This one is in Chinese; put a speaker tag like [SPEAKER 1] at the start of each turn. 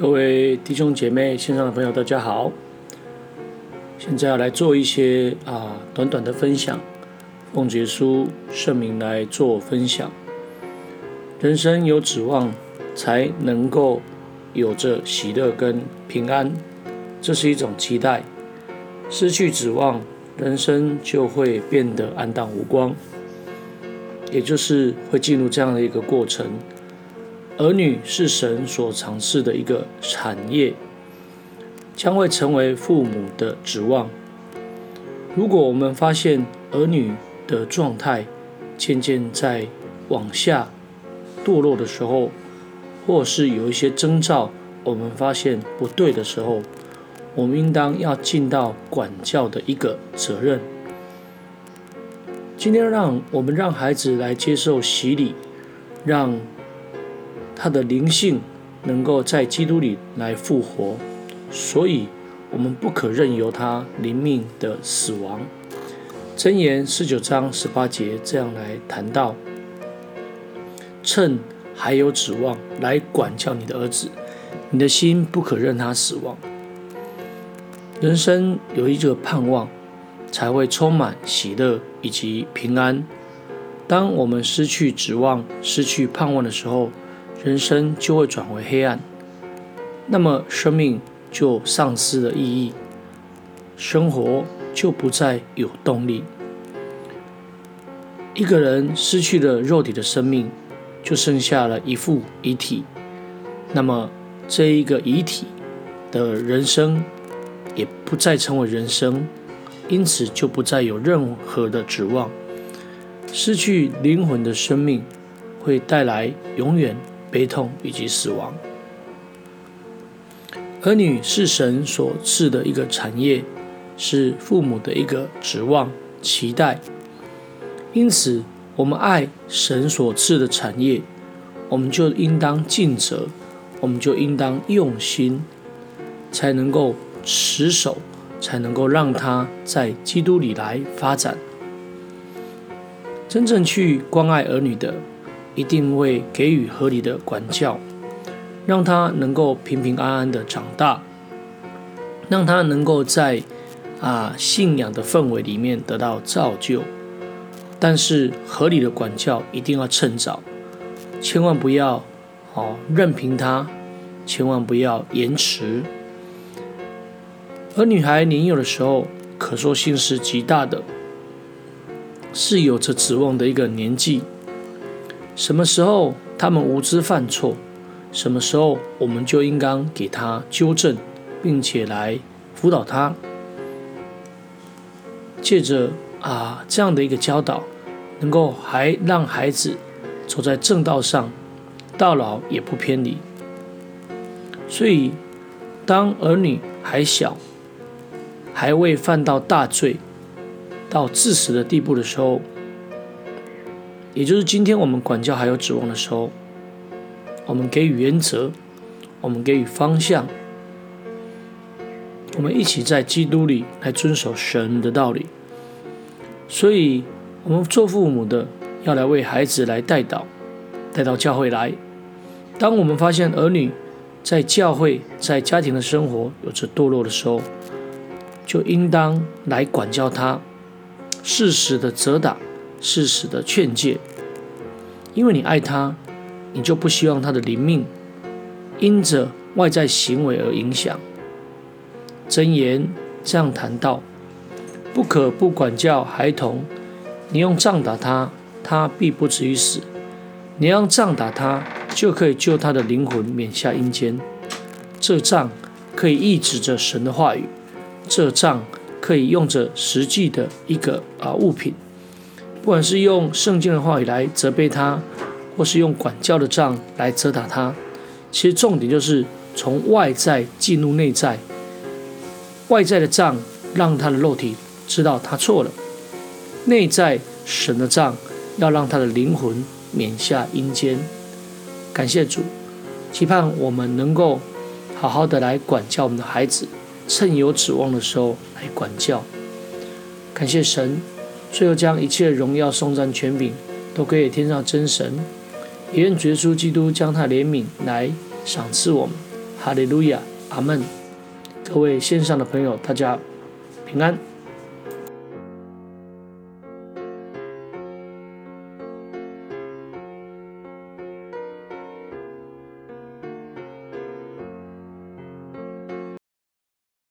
[SPEAKER 1] 各位弟兄姐妹、线上的朋友，大家好。现在要来做一些啊短短的分享，奉耶稣圣名来做分享。人生有指望，才能够有着喜乐跟平安，这是一种期待。失去指望，人生就会变得黯淡无光，也就是会进入这样的一个过程。儿女是神所赏赐的一个产业，将会成为父母的指望。如果我们发现儿女的状态渐渐在往下堕落的时候，或是有一些征兆，我们发现不对的时候，我们应当要尽到管教的一个责任。今天让我们让孩子来接受洗礼，让。他的灵性能够在基督里来复活，所以我们不可任由他灵命的死亡。箴言十九章十八节这样来谈到：趁还有指望来管教你的儿子，你的心不可任他死亡。人生有一个盼望，才会充满喜乐以及平安。当我们失去指望、失去盼望的时候，人生就会转为黑暗，那么生命就丧失了意义，生活就不再有动力。一个人失去了肉体的生命，就剩下了一副遗体，那么这一个遗体的人生也不再成为人生，因此就不再有任何的指望。失去灵魂的生命会带来永远。悲痛以及死亡。儿女是神所赐的一个产业，是父母的一个指望、期待。因此，我们爱神所赐的产业，我们就应当尽责，我们就应当用心，才能够持守，才能够让他在基督里来发展。真正去关爱儿女的。一定会给予合理的管教，让他能够平平安安的长大，让他能够在啊信仰的氛围里面得到造就。但是合理的管教一定要趁早，千万不要哦任凭他，千万不要延迟。而女孩年幼的时候，可塑性是极大的，是有着指望的一个年纪。什么时候他们无知犯错，什么时候我们就应当给他纠正，并且来辅导他。借着啊这样的一个教导，能够还让孩子走在正道上，到老也不偏离。所以，当儿女还小，还未犯到大罪，到致死的地步的时候。也就是今天我们管教还有指望的时候，我们给予原则，我们给予方向，我们一起在基督里来遵守神的道理。所以，我们做父母的要来为孩子来代祷，带到教会来。当我们发现儿女在教会、在家庭的生活有着堕落的时候，就应当来管教他，适时的责打。适时的劝诫，因为你爱他，你就不希望他的灵命因着外在行为而影响。箴言这样谈到：不可不管教孩童，你用杖打他，他必不至于死；你用杖打他，就可以救他的灵魂免下阴间。这杖可以抑制着神的话语，这杖可以用着实际的一个啊物品。不管是用圣经的话语来责备他，或是用管教的杖来责打他，其实重点就是从外在进入内在。外在的杖让他的肉体知道他错了，内在神的杖要让他的灵魂免下阴间。感谢主，期盼我们能够好好的来管教我们的孩子，趁有指望的时候来管教。感谢神。最后将一切荣耀、颂赞、权柄都归给天上真神，也愿耶稣基督将他怜悯来赏赐我们。哈利路亚，阿门。各位线上的朋友，大家平安。